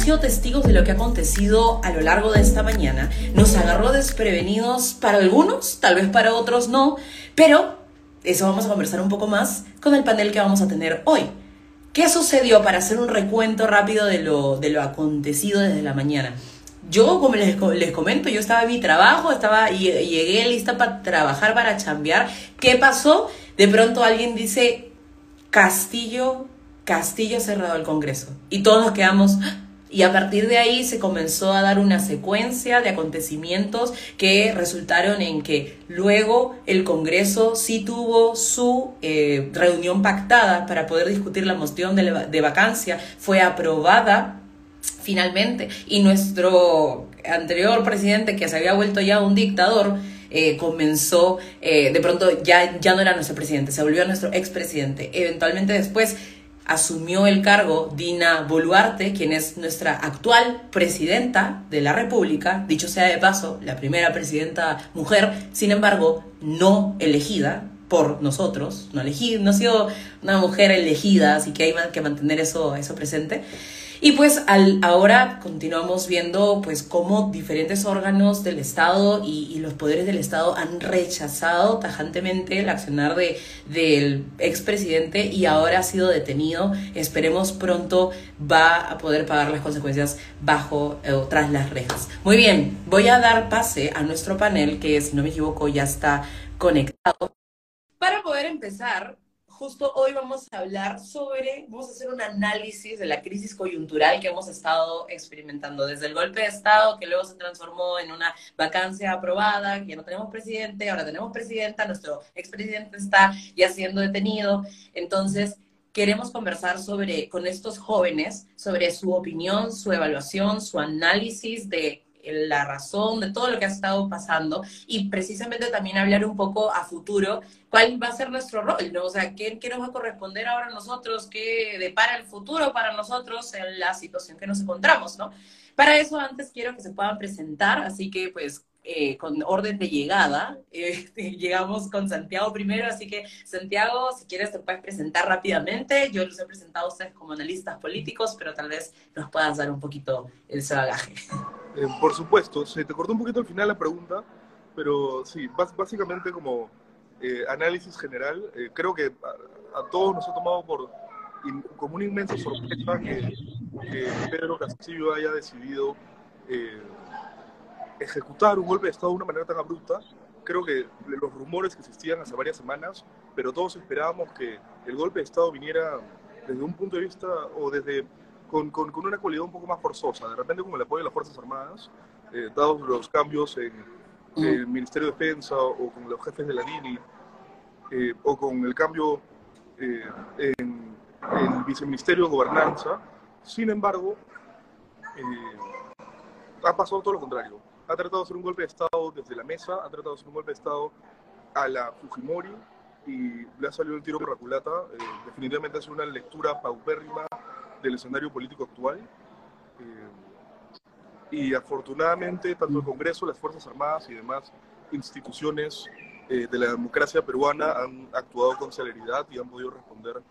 sido testigos de lo que ha acontecido a lo largo de esta mañana. Nos agarró desprevenidos para algunos, tal vez para otros no, pero eso vamos a conversar un poco más con el panel que vamos a tener hoy. ¿Qué sucedió para hacer un recuento rápido de lo, de lo acontecido desde la mañana? Yo, como les, les comento, yo estaba en mi trabajo, estaba, llegué lista para trabajar, para chambear. ¿Qué pasó? De pronto alguien dice, Castillo, Castillo cerrado el Congreso. Y todos nos quedamos, y a partir de ahí se comenzó a dar una secuencia de acontecimientos que resultaron en que luego el Congreso sí tuvo su eh, reunión pactada para poder discutir la moción de, vacancia, fue aprobada finalmente y nuestro anterior presidente que se había vuelto ya un dictador eh, comenzó, eh, de pronto ya, ya no era nuestro presidente, se volvió nuestro expresidente. Eventualmente después asumió el cargo Dina Boluarte, quien es nuestra actual presidenta de la República, dicho sea de paso, la primera presidenta mujer, sin embargo, no elegida por nosotros, no, elegida, no ha sido una mujer elegida, así que hay que mantener eso, eso presente. Y pues al, ahora continuamos viendo pues cómo diferentes órganos del Estado y, los poderes del Estado han rechazado tajantemente el accionar de, del expresidente y ahora ha sido detenido. Esperemos pronto va a poder pagar las consecuencias bajo eh, tras las rejas. Muy bien, voy a dar pase a nuestro panel que si no me equivoco ya está conectado. Para poder empezar, justo hoy vamos a hablar sobre, vamos a hacer un análisis de la crisis coyuntural que hemos estado experimentando desde el golpe de Estado, que luego se transformó en una vacancia aprobada, ya no tenemos presidente, ahora tenemos presidenta, nuestro expresidente está ya siendo detenido. Entonces, queremos conversar sobre, con estos jóvenes sobre su opinión, su evaluación, su análisis de la razón de todo lo que ha estado pasando y precisamente también hablar un poco a futuro cuál va a ser nuestro rol, ¿no? O sea, ¿qué, qué nos va a corresponder ahora a nosotros, qué depara el futuro para nosotros en la situación que nos encontramos, ¿no? Para eso antes quiero que se puedan presentar, así que pues eh, con orden de llegada. Eh, llegamos con Santiago primero, así que Santiago, si quieres te puedes presentar rápidamente. Yo los he presentado a ustedes como analistas políticos, pero tal vez nos puedas dar un poquito el bagaje. Eh, por supuesto, se te cortó un poquito al final la pregunta, pero sí, básicamente como análisis general, creo que a, todos nos ha tomado por como una inmensa sorpresa que, Pedro Castillo haya decidido ejecutar un golpe de Estado de una manera tan abrupta. Creo que los rumores que existían hace varias semanas, pero todos esperábamos que el golpe de Estado viniera desde un punto de vista o desde con, con, una cualidad un poco más forzosa, de repente con el apoyo de las Fuerzas Armadas, eh, dados los cambios en el. Ministerio de Defensa o con los jefes de la DINI, eh, o con el cambio eh, en el Viceministerio de Gobernanza. Sin embargo, ha pasado todo lo contrario ha tratado de hacer un golpe de Estado desde la mesa, ha tratado de hacer un golpe de Estado a la Fujimori y le ha salido el tiro por la culata. Eh, definitivamente hace una lectura paupérrima del escenario político actual. Eh, y afortunadamente, tanto el Congreso, las Fuerzas Armadas y demás instituciones eh, de la democracia peruana han actuado con celeridad y han podido responder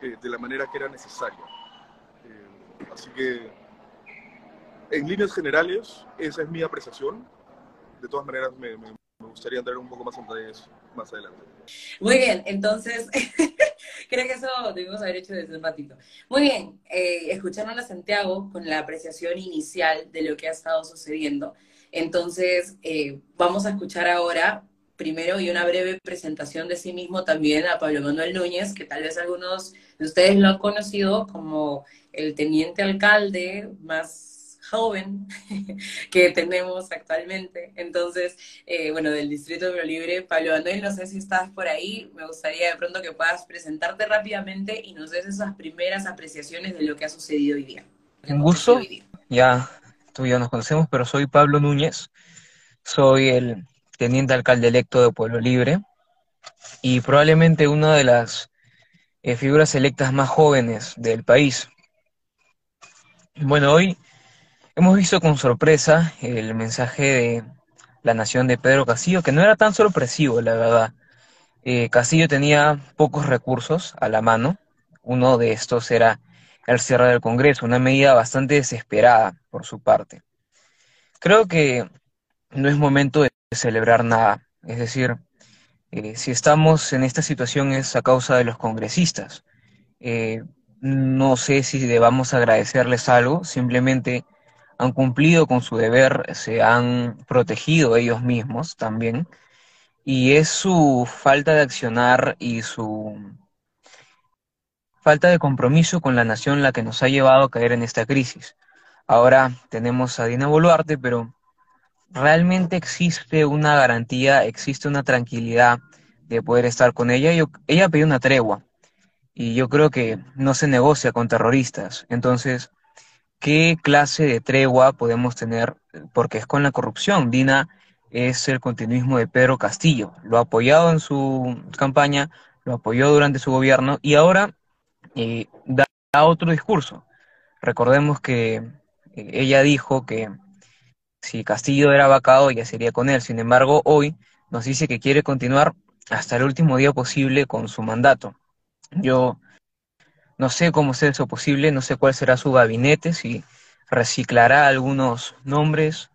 de la manera que era necesaria. así que en líneas generales, esa es mi apreciación. De todas maneras, me, gustaría entrar un poco más en detalles más adelante. Muy bien, entonces, creo que eso debemos haber hecho desde un ratito. Muy bien, eh, escucharon a Santiago con la apreciación inicial de lo que ha estado sucediendo. Entonces, eh, vamos a escuchar ahora primero y una breve presentación de sí mismo también a Pablo Manuel Núñez, que tal vez algunos de ustedes lo han conocido como el teniente alcalde más joven que tenemos actualmente. Entonces, eh, bueno, del Distrito de Libre, Pablo Manuel, no sé si estás por ahí, me gustaría de pronto que puedas presentarte rápidamente y nos des esas primeras apreciaciones de lo que ha sucedido hoy día. Un gusto, ya tú y yo nos conocemos, pero soy Pablo Núñez, soy el teniente alcalde electo de Pueblo Libre y probablemente una de las eh, figuras electas más jóvenes del país. Bueno, hoy Hemos visto con sorpresa el mensaje de la nación de Pedro Castillo, que no era tan sorpresivo, la verdad. Eh, Castillo tenía pocos recursos a la mano. Uno de estos era el cierre del Congreso, una medida bastante desesperada por su parte. Creo que no es momento de celebrar nada, es decir, eh, si estamos en esta situación es a causa de los congresistas. Eh, no sé si debamos agradecerles algo, simplemente han cumplido con su deber, se han protegido ellos mismos también, y es su falta de accionar y su falta de compromiso con la nación la que nos ha llevado a caer en esta crisis. Ahora tenemos a Dina Boluarte, pero realmente existe una garantía, existe una tranquilidad de poder estar con ella. Yo, ella pidió una tregua y yo creo que no se negocia con terroristas. Entonces, ¿qué clase de tregua podemos tener? Porque es con la corrupción. Dina es el continuismo de Pedro Castillo. Lo ha apoyado en su campaña, lo apoyó durante su gobierno y ahora eh, da otro discurso. Recordemos que eh, ella dijo que si Castillo era vacado, ya sería con él. Sin embargo, hoy nos dice que quiere continuar hasta el último día posible con su mandato. Yo no sé cómo será eso posible, no sé cuál será su gabinete, si reciclará algunos nombres,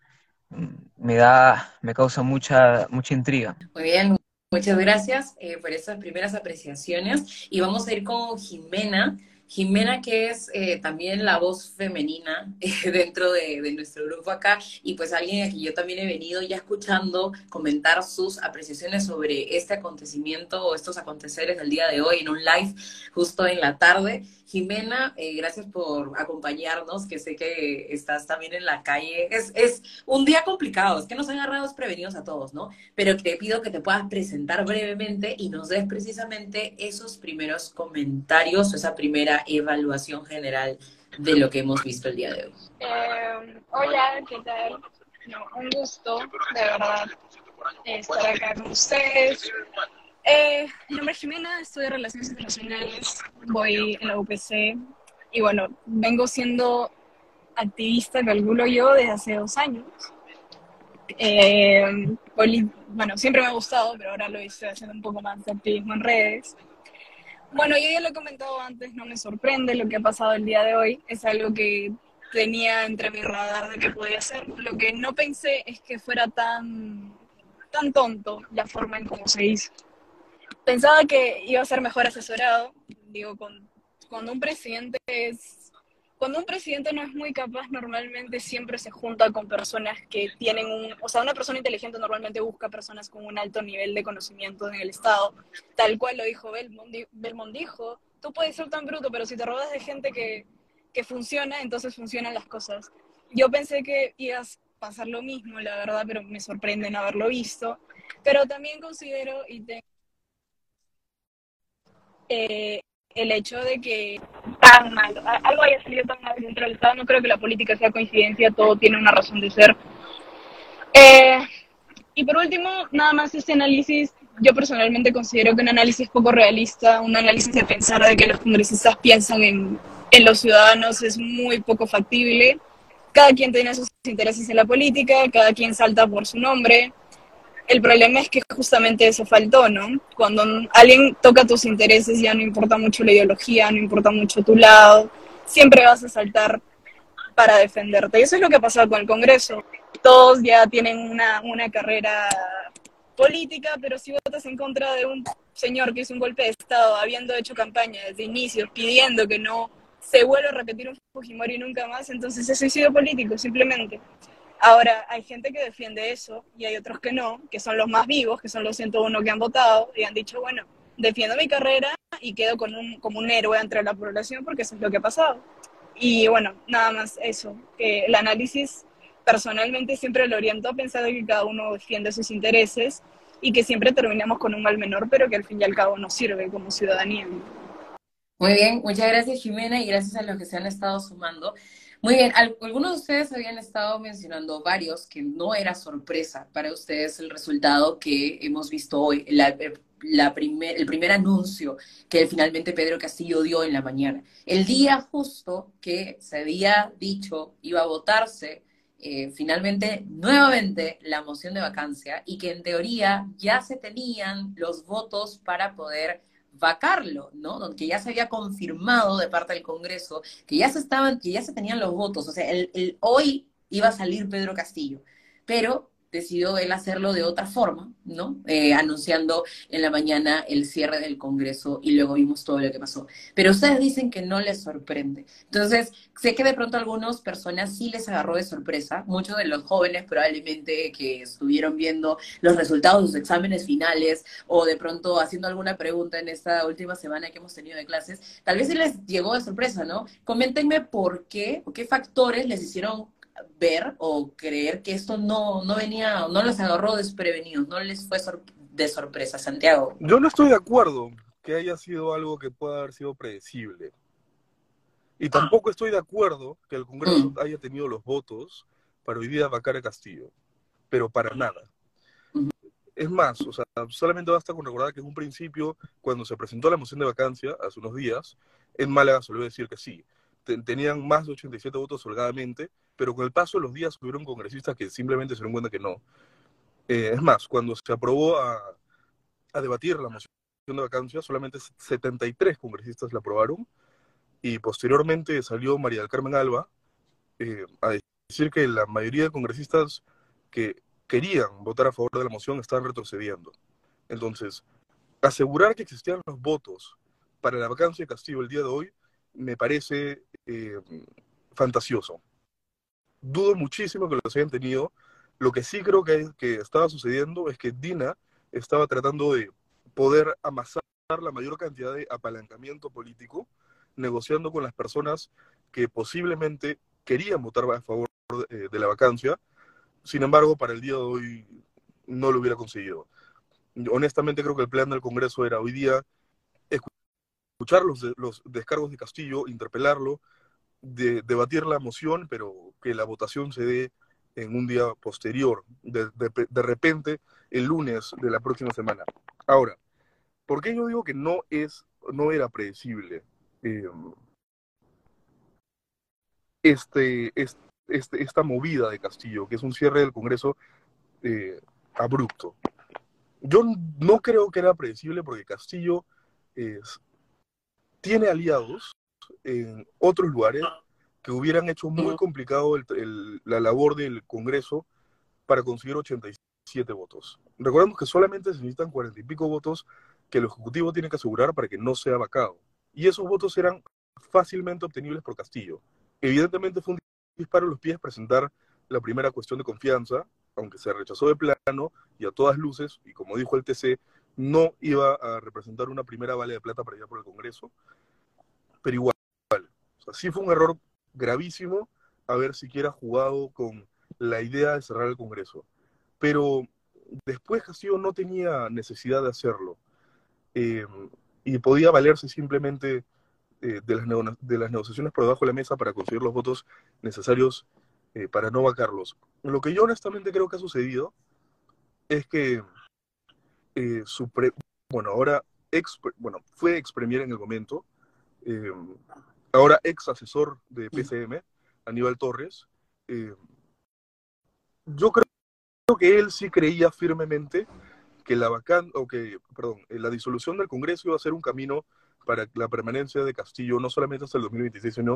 me da, me causa mucha, mucha intriga. Muy bien, muchas gracias eh, por esas primeras apreciaciones. Y vamos a ir con Jimena. Jimena, que es eh, también la voz femenina eh, dentro de, nuestro grupo acá, y pues alguien a quien yo también he venido ya escuchando comentar sus apreciaciones sobre este acontecimiento o estos aconteceres del día de hoy en un live justo en la tarde. Jimena, eh, gracias por acompañarnos, que sé que estás también en la calle. Es, es un día complicado, es que nos han agarrado desprevenidos a todos, ¿no? Pero te pido que te puedas presentar brevemente y nos des precisamente esos primeros comentarios, esa primera evaluación general de lo que hemos visto el día de hoy. Eh, hola, ¿qué tal? un gusto, de verdad, estar acá con ustedes. Eh, mi nombre es Jimena, estudio Relaciones Internacionales, voy en la UPC y bueno, vengo siendo activista, calculo yo, desde hace dos años. Eh, bueno, siempre me ha gustado, pero ahora lo estoy haciendo un poco más de activismo en redes. Bueno, yo ya lo he comentado antes, no me sorprende lo que ha pasado el día de hoy, es algo que tenía entre mi radar de que podía ser. Lo que no pensé es que fuera tan, tan tonto la forma en cómo se hizo pensaba que iba a ser mejor asesorado. Digo, con, cuando un presidente es cuando un presidente no es muy capaz, normalmente siempre se junta con personas que tienen un, o sea, una persona inteligente normalmente busca personas con un alto nivel de conocimiento en el Estado, tal cual lo dijo Belmont, Belmont dijo, tú puedes ser tan bruto, pero si te rodeas de gente que, que funciona, entonces funcionan las cosas. Yo pensé que ibas a pasar lo mismo, la verdad, pero me sorprende no haberlo visto. Pero también considero y tengo eh, el hecho de que tan mal, algo haya salido tan mal dentro no creo que la política sea coincidencia, todo tiene una razón de ser. Eh, y por último, nada más este análisis, yo personalmente considero que un análisis poco realista, un análisis de pensar de que los congresistas piensan en, en los ciudadanos es muy poco factible. Cada quien tiene sus intereses en la política, cada quien salta por su nombre, el problema es que justamente eso faltó, ¿no? Cuando alguien toca tus intereses ya no importa mucho la ideología, no importa mucho tu lado, siempre vas a saltar para defenderte. Y eso es lo que ha pasado con el Congreso. Todos ya tienen una, una carrera política, pero si votas en contra de un señor que hizo un golpe de Estado, habiendo hecho campaña desde inicios, pidiendo que no se vuelva a repetir un Fujimori nunca más, entonces es suicidio político, simplemente. Ahora, hay gente que defiende eso y hay otros que no, que son los más vivos, que son los 101 que han votado y han dicho, bueno, defiendo mi carrera y quedo con un, como un héroe entre la población porque eso es lo que ha pasado. Y bueno, nada más eso, que el análisis personalmente siempre lo oriento a pensar que cada uno defiende sus intereses y que siempre terminamos con un mal menor, pero que al fin y al cabo nos sirve como ciudadanía. Muy bien, muchas gracias Jimena y gracias a los que se han estado sumando. Muy bien, algunos de ustedes habían estado mencionando varios que no era sorpresa para ustedes el resultado que hemos visto hoy, la, la primer, el primer anuncio que finalmente Pedro Castillo dio en la mañana. El día justo que se había dicho iba a votarse eh, finalmente nuevamente la moción de vacancia y que en teoría ya se tenían los votos para poder vacarlo, ¿no? Que ya se había confirmado de parte del Congreso, que ya se estaban, que ya se tenían los votos, o sea, el, el hoy iba a salir Pedro Castillo, pero decidió él hacerlo de otra forma, ¿no? Eh, anunciando en la mañana el cierre del Congreso y luego vimos todo lo que pasó. Pero ustedes dicen que no les sorprende. Entonces, sé que de pronto a algunas personas sí les agarró de sorpresa, muchos de los jóvenes probablemente que estuvieron viendo los resultados de sus exámenes finales o de pronto haciendo alguna pregunta en esta última semana que hemos tenido de clases, tal vez sí les llegó de sorpresa, ¿no? Coméntenme por qué qué factores les hicieron ver o creer que esto no, no venía, no les agarró desprevenidos, no les fue de sorpresa, Santiago. Yo no estoy de acuerdo que haya sido algo que pueda haber sido predecible. Y ah. tampoco estoy de acuerdo que el Congreso mm. haya tenido los votos para hoy día vacar a Castillo, pero para nada. Es más, o sea, solamente basta con recordar que en un principio, cuando se presentó la moción de vacancia, hace unos días, en Málaga se a decir que sí. Tenían más de 87 votos holgadamente, pero con el paso de los días hubieron congresistas que simplemente se dieron cuenta que no. Eh, es más, cuando se aprobó a, a, debatir la moción de vacancia, solamente 73 congresistas la aprobaron y posteriormente salió María del Carmen Alba eh, a decir que la mayoría de congresistas que querían votar a favor de la moción están retrocediendo. Entonces, asegurar que existían los votos para la vacancia de Castillo el día de hoy me parece eh, fantasioso dudo muchísimo que los hayan tenido. Lo que sí creo que, estaba sucediendo es que Dina estaba tratando de poder amasar la mayor cantidad de apalancamiento político, negociando con las personas que posiblemente querían votar a favor de, de la vacancia. Sin embargo, para el día de hoy no lo hubiera conseguido. Honestamente creo que el plan del Congreso era hoy día escuchar los, los descargos de Castillo, interpelarlo, de, debatir la moción, pero que la votación se dé en un día posterior, de, de, repente el lunes de la próxima semana. Ahora, ¿por qué yo digo que no, es, no era predecible em, este, este, esta movida de Castillo, que es un cierre del Congreso eh, abrupto? Yo no creo que era predecible porque Castillo es, tiene aliados en otros lugares que hubieran hecho muy complicado la labor del Congreso para conseguir 87 votos. Recordemos que solamente se necesitan 40 y pico votos que el Ejecutivo tiene que asegurar para que no sea vacado. Y esos votos eran fácilmente obtenibles por Castillo. Evidentemente fue un disparo a los pies presentar la primera cuestión de confianza, aunque se rechazó de plano y a todas luces, y como dijo el TC, no iba a representar una primera bala de plata para ir por el Congreso, pero igual, sí fue un error gravísimo haber siquiera jugado con la idea de cerrar el Congreso. Pero después Castillo no tenía necesidad de hacerlo. Eh, y podía valerse simplemente eh, de, las de, las negociaciones por debajo de la mesa para conseguir los votos necesarios eh, para no vacarlos. Lo que yo honestamente creo que ha sucedido es que su bueno, ahora bueno, fue ex en el momento, ahora ex asesor de PCM, Aníbal Torres, eh, yo creo que él sí creía firmemente que la vacan o que, perdón, eh, la disolución del Congreso iba a ser un camino para la permanencia de Castillo, no solamente hasta el 2026, sino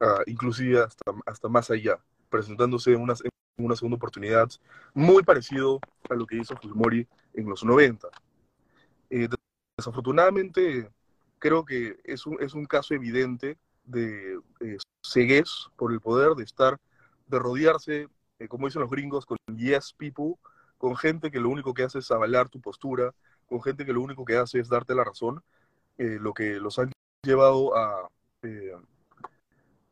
uh, inclusive hasta, hasta más allá, presentándose en una, en una segunda oportunidad, muy parecido a lo que hizo Fujimori en los 90. Eh, desafortunadamente, creo que es un, es un caso evidente de eh, por el poder, de estar, de rodearse, eh, como dicen los gringos, con yes people, con gente que lo único que hace es avalar tu postura, con gente que lo único que hace es darte la razón, eh, lo que los han llevado a,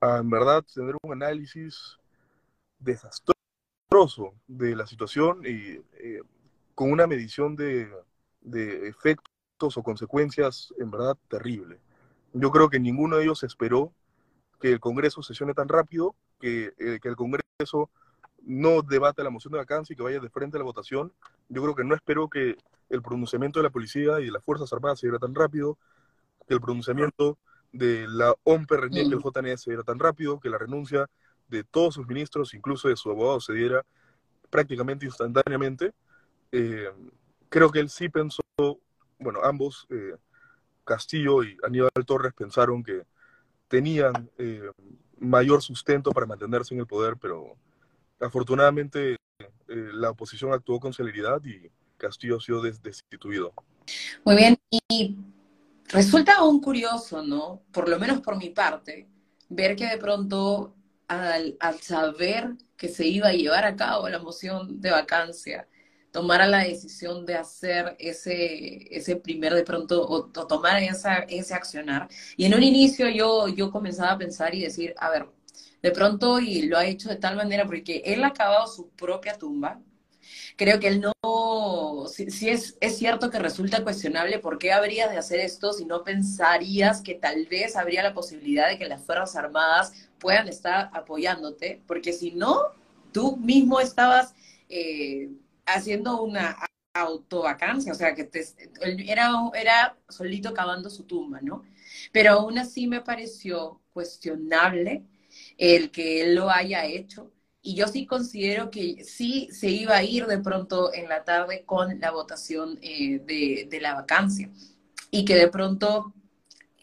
a, en verdad, tener un análisis desastroso de la situación y con una medición de, de efectos o consecuencias en verdad terrible. Yo creo que ninguno de ellos esperó que el Congreso sesione tan rápido, que, eh, que el Congreso no debate la moción de vacancia y que vaya de frente a la votación. Yo creo que no esperó que el pronunciamiento de la policía y de las Fuerzas Armadas se diera tan rápido, que el pronunciamiento de la OMPR y el JNS se diera tan rápido, que la renuncia de todos sus ministros, incluso de su abogado, se diera prácticamente instantáneamente. Eh, creo que él sí pensó bueno, ambos, eh, Castillo y Aníbal Torres pensaron que tenían eh, mayor sustento para mantenerse en el poder, pero afortunadamente eh, la oposición actuó con celeridad y Castillo ha sido destituido. Muy bien, y resulta aún curioso, ¿no? Por lo menos por mi parte, ver que de pronto al, al saber que se iba a llevar a cabo la moción de vacancia, tomara la decisión de hacer ese, ese primer de pronto, o, tomar esa, ese accionar. Y en un inicio yo, yo comenzaba a pensar y decir, a ver, de pronto, y lo ha hecho de tal manera, porque él ha acabado su propia tumba, creo que él no, si, es, es cierto que resulta cuestionable por qué habrías de hacer esto si no pensarías que tal vez habría la posibilidad de que las Fuerzas Armadas puedan estar apoyándote, porque si no, tú mismo estabas eh, haciendo una autovacancia, o sea, que te, era, era solito cavando su tumba, ¿no? Pero aún así me pareció cuestionable el que él lo haya hecho. Y yo sí considero que sí se iba a ir de pronto en la tarde con la votación eh, de, de la vacancia. Y que de pronto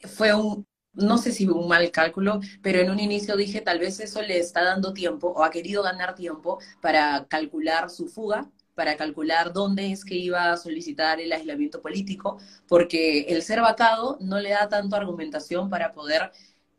fue un, no sé si un mal cálculo, pero en un inicio dije tal vez eso le está dando tiempo o ha querido ganar tiempo para calcular su fuga para calcular dónde es que iba a solicitar el aislamiento político, porque el ser vacado no le da tanto argumentación para poder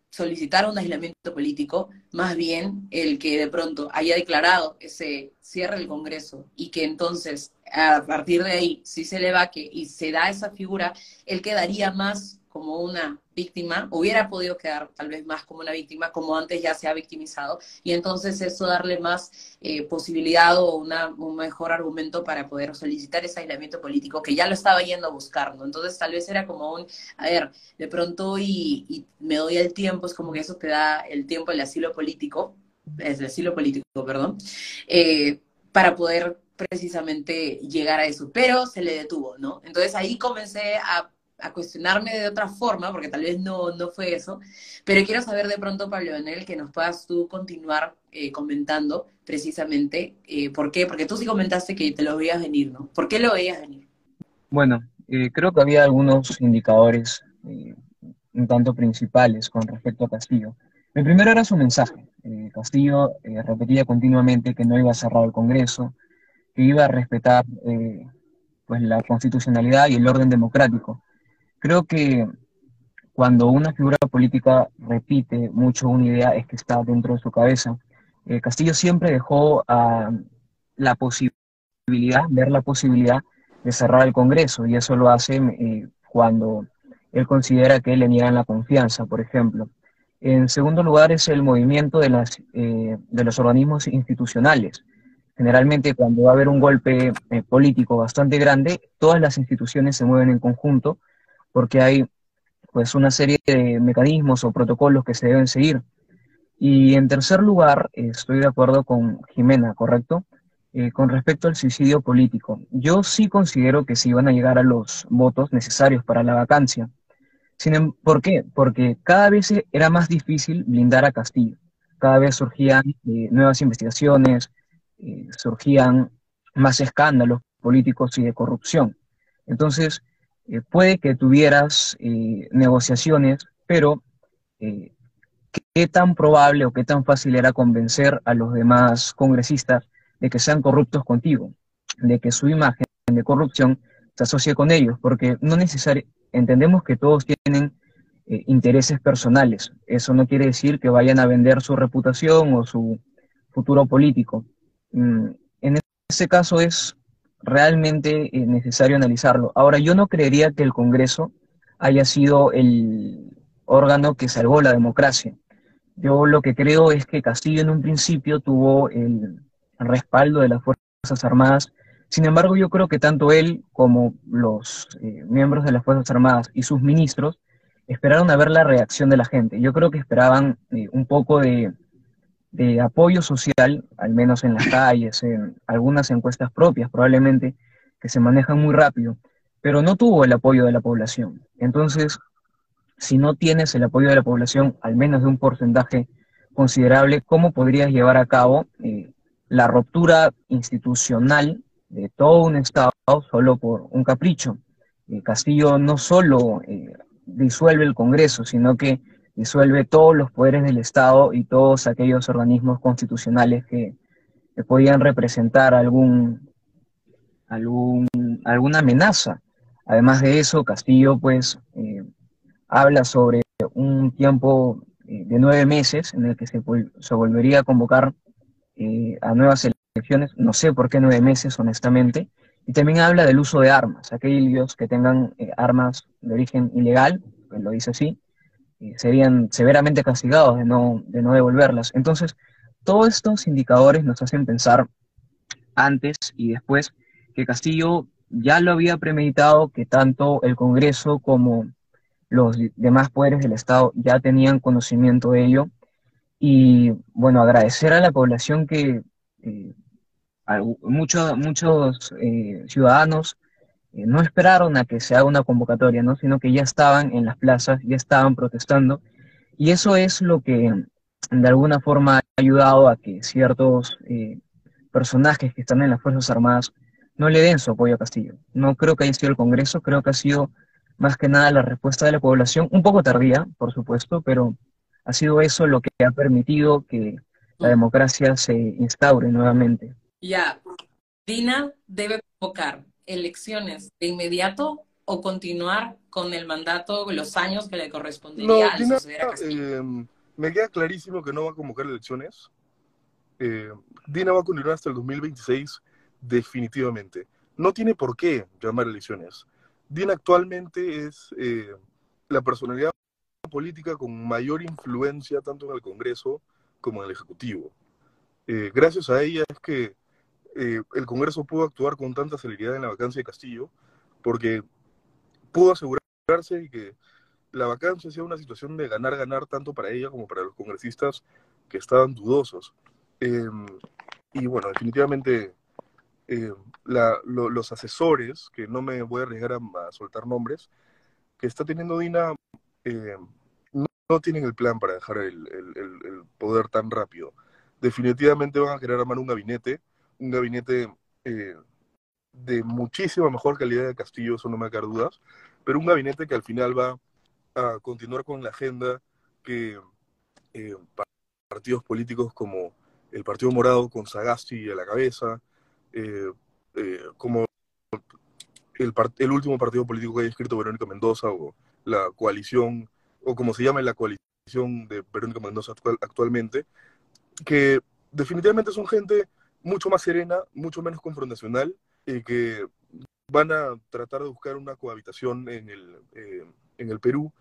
solicitar un aislamiento político, más bien el que de pronto haya declarado ese cierre del Congreso y que entonces a partir de ahí, si se le va que y se da esa figura, él quedaría más como una víctima, hubiera podido quedar tal vez más como una víctima, como antes ya se ha victimizado, y entonces eso darle más eh, posibilidad o una, un mejor argumento para poder solicitar ese aislamiento político que ya lo estaba yendo a buscar, ¿no? Entonces tal vez era como un, a ver, de pronto y, me doy el tiempo, es como que eso te da el tiempo, el asilo político, el asilo político, perdón, eh, para poder precisamente llegar a eso, pero se le detuvo, ¿no? Entonces ahí comencé a a cuestionarme de otra forma, porque tal vez no, no fue eso, pero quiero saber de pronto, Pablo Daniel, que nos puedas tú continuar eh, comentando precisamente eh, por qué, porque tú sí comentaste que te lo veías venir, ¿no? ¿Por qué lo veías venir? Bueno, eh, creo que había algunos indicadores un tanto principales con respecto a Castillo. El primero era su mensaje. Castillo repetía continuamente que no iba a cerrar el Congreso, que iba a respetar pues la constitucionalidad y el orden democrático. Creo que cuando una figura política repite mucho una idea es que está dentro de su cabeza. Eh, Castillo siempre dejó ah, la posibilidad, ver la posibilidad de cerrar el Congreso y eso lo hace eh, cuando él considera que le niegan la confianza, por ejemplo. En segundo lugar es el movimiento de, las, eh, de los organismos institucionales. Generalmente cuando va a haber un golpe político bastante grande, todas las instituciones se mueven en conjunto porque hay pues una serie de mecanismos o protocolos que se deben seguir. Y en tercer lugar, estoy de acuerdo con Jimena, ¿correcto? Eh, con respecto al suicidio político. Yo sí considero que se iban a llegar a los votos necesarios para la vacancia. Sin, em, ¿Por qué? Porque cada vez era más difícil blindar a Castillo. Cada vez surgían eh, nuevas investigaciones, eh, surgían más escándalos políticos y de corrupción. Entonces, eh, puede que tuvieras eh, negociaciones, pero eh, ¿qué tan probable o qué tan fácil era convencer a los demás congresistas de que sean corruptos contigo, de que su imagen de corrupción se asocie con ellos? Porque no necesariamente, entendemos que todos tienen intereses personales. Eso no quiere decir que vayan a vender su reputación o su futuro político. Mm, en ese caso es realmente es necesario analizarlo. Ahora, yo no creería que el Congreso haya sido el órgano que salvó la democracia. Yo lo que creo es que Castillo en un principio tuvo el respaldo de las Fuerzas Armadas. Sin embargo, yo creo que tanto él como los eh, miembros de las Fuerzas Armadas y sus ministros esperaron a ver la reacción de la gente. Yo creo que esperaban eh, un poco de de apoyo social, al menos en las calles, en algunas encuestas propias probablemente, que se manejan muy rápido, pero no tuvo el apoyo de la población. Entonces, si no tienes el apoyo de la población, al menos de un porcentaje considerable, ¿cómo podrías llevar a cabo eh, la ruptura institucional de todo un Estado solo por un capricho? Eh, Castillo no solo eh, disuelve el Congreso, sino que disuelve todos los poderes del Estado y todos aquellos organismos constitucionales que, podían representar algún, alguna amenaza. Además de eso, Castillo pues eh, habla sobre un tiempo eh, de nueve meses en el que se, volvería a convocar eh, a nuevas elecciones, no sé por qué nueve meses honestamente, y también habla del uso de armas, aquellos que tengan armas de origen ilegal, lo dice así, serían severamente castigados de no, de no devolverlas. Entonces, todos estos indicadores nos hacen pensar antes y después que Castillo ya lo había premeditado, que tanto el Congreso como los demás poderes del Estado ya tenían conocimiento de ello. Y bueno, agradecer a la población que eh, muchos, muchos eh, ciudadanos eh, no esperaron a que se haga una convocatoria, ¿no? sino que ya estaban en las plazas, ya estaban protestando. Y eso es lo que de alguna forma ha ayudado a que ciertos eh, personajes que están en las Fuerzas Armadas no le den su apoyo a Castillo. No creo que haya sido el Congreso, creo que ha sido más que nada la respuesta de la población, un poco tardía, por supuesto, pero ha sido eso lo que ha permitido que la democracia se instaure nuevamente. Ya, Dina debe convocar elecciones de inmediato o continuar con el mandato los años que le correspondería al suceder a Castillo? Em, me queda clarísimo que no va a convocar elecciones. Eh, Dina va a continuar hasta el 2026 definitivamente. No tiene por qué llamar elecciones. Dina actualmente es eh, la personalidad política con mayor influencia tanto en el Congreso como en el Ejecutivo. Eh, gracias a ella es que eh, el Congreso pudo actuar con tanta celeridad en la vacancia de Castillo, porque pudo asegurarse que la vacancia sea una situación de ganar-ganar tanto para ella como para los congresistas que estaban dudosos. Em, y bueno, definitivamente em, los asesores, que no me voy a arriesgar a, soltar nombres, que está teniendo Dina, em, no, tienen el plan para dejar el, el, poder tan rápido. Definitivamente van a querer armar un gabinete un gabinete eh, de muchísima mejor calidad de Castillo, eso no me da dudas, pero un gabinete que al final va a continuar con la agenda que eh, partidos políticos como el Partido Morado con Sagasti a la cabeza, eh, como el, el, último partido político que haya escrito Verónica Mendoza o la coalición, o como se llama la coalición de Verónica Mendoza actualmente, que definitivamente son gente mucho más serena, mucho menos confrontacional, y que van a tratar de buscar una cohabitación en el, eh, en el Perú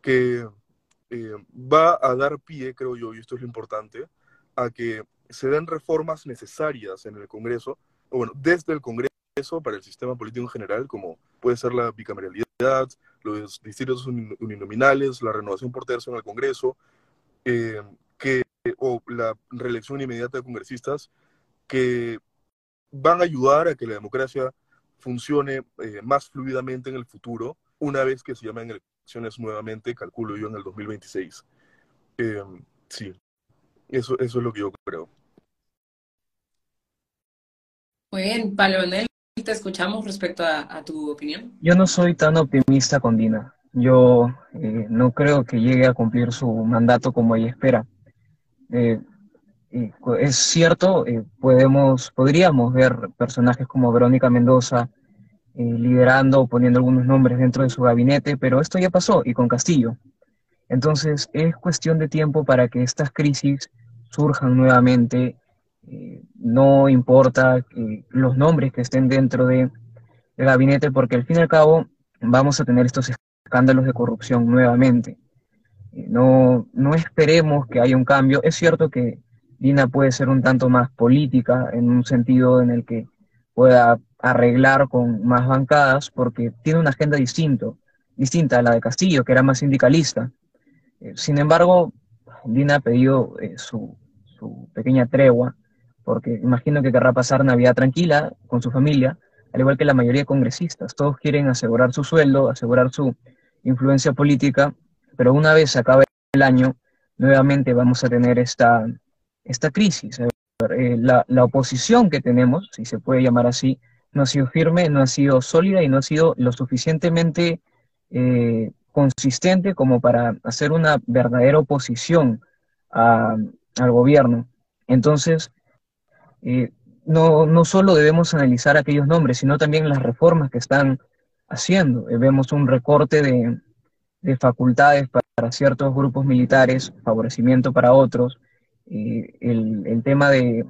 que eh, va a dar pie, creo yo, y esto es lo importante, a que se den reformas necesarias en el Congreso, o bueno, desde el Congreso para el sistema político en general, como puede ser la bicameralidad, los distritos uninominales, la renovación por tercio en el Congreso, eh, que, o la reelección inmediata de congresistas, que van a ayudar a que la democracia funcione eh, más fluidamente en el futuro, una vez que se llamen elecciones nuevamente, calculo yo, en el 2026. Em, sí, eso, eso es lo que yo creo. Muy bien, Pablo te escuchamos respecto a, tu opinión. Yo no soy tan optimista con Dina. Yo eh, no creo que llegue a cumplir su mandato como ella espera. Eh, es cierto, eh, podemos, podríamos ver personajes como Verónica Mendoza eh, liderando o poniendo algunos nombres dentro de su gabinete, pero esto ya pasó y con Castillo. Entonces es cuestión de tiempo para que estas crisis surjan nuevamente. Eh, no importa los nombres que estén dentro del gabinete, porque al fin y al cabo vamos a tener estos escándalos de corrupción nuevamente. no, no esperemos que haya un cambio. Es cierto que Dina puede ser un tanto más política en un sentido en el que pueda arreglar con más bancadas porque tiene una agenda distinto, distinta a la de Castillo, que era más sindicalista. Eh, sin embargo, Dina ha pedido eh, su, su, pequeña tregua porque imagino que querrá pasar Navidad tranquila con su familia, al igual que la mayoría de congresistas. Todos quieren asegurar su sueldo, asegurar su influencia política, pero una vez acabe el año, nuevamente vamos a tener esta esta crisis. Eh, la, oposición que tenemos, si se puede llamar así, no ha sido firme, no ha sido sólida y no ha sido lo suficientemente eh, consistente como para hacer una verdadera oposición al gobierno. Entonces, eh, no, no solo debemos analizar aquellos nombres, sino también las reformas que están haciendo. Vemos un recorte de, facultades para, ciertos grupos militares, favorecimiento para otros, eh, el, tema de,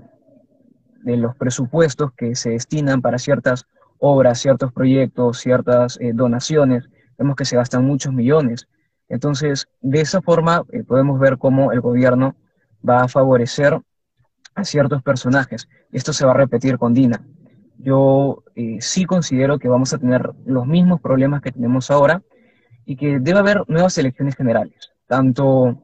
los presupuestos que se destinan para ciertas obras, ciertos proyectos, ciertas eh, donaciones, vemos que se gastan muchos millones. Entonces, de esa forma podemos ver cómo el gobierno va a favorecer a ciertos personajes. Esto se va a repetir con Dina. Yo eh, sí considero que vamos a tener los mismos problemas que tenemos ahora y que debe haber nuevas elecciones generales, tanto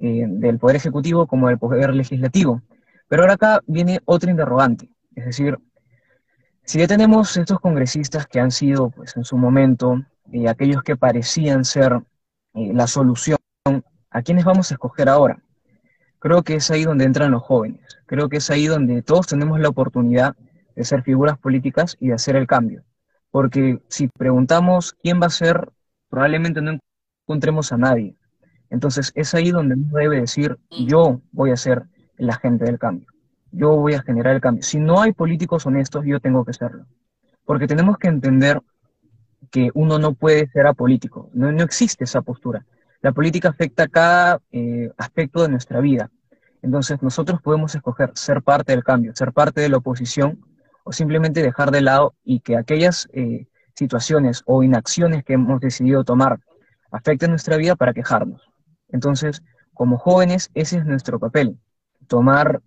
eh, del Poder Ejecutivo como del Poder Legislativo. Pero ahora acá viene otra interrogante, es decir, si ya tenemos estos congresistas que han sido, pues en su momento, eh, aquellos que parecían ser la solución, ¿a quiénes vamos a escoger ahora? Creo que es ahí donde entran los jóvenes. Creo que es ahí donde todos tenemos la oportunidad de ser figuras políticas y de hacer el cambio. Porque si preguntamos quién va a ser, probablemente no encontremos a nadie. Entonces es ahí donde uno debe decir, yo voy a ser el agente del cambio. Yo voy a generar el cambio. Si no hay políticos honestos, yo tengo que serlo. Porque tenemos que entender que uno no puede ser apolítico. No, no existe esa postura. La política afecta cada eh, aspecto de nuestra vida. Entonces nosotros podemos escoger ser parte del cambio, ser parte de la oposición o simplemente dejar de lado y que aquellas eh, situaciones o inacciones que hemos decidido tomar afecten nuestra vida para quejarnos. Entonces, como jóvenes, ese es nuestro papel, tomar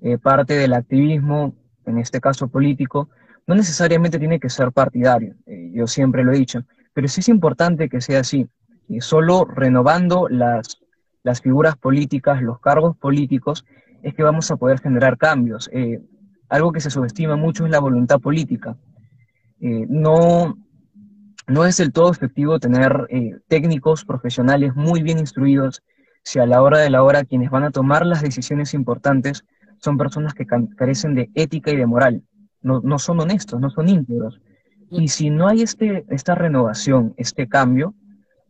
eh, parte del activismo, en este caso político, no necesariamente tiene que ser partidario, yo siempre lo he dicho, pero sí es importante que sea así, y solo renovando las, figuras políticas, los cargos políticos, es que vamos a poder generar cambios. Eh, algo que se subestima mucho es la voluntad política. Eh, no, no es del todo efectivo tener eh, técnicos profesionales muy bien instruidos si a la hora de la hora quienes van a tomar las decisiones importantes son personas que carecen de ética y de moral. No, no son honestos, no son íntegros. Y si no hay este, esta renovación, este cambio,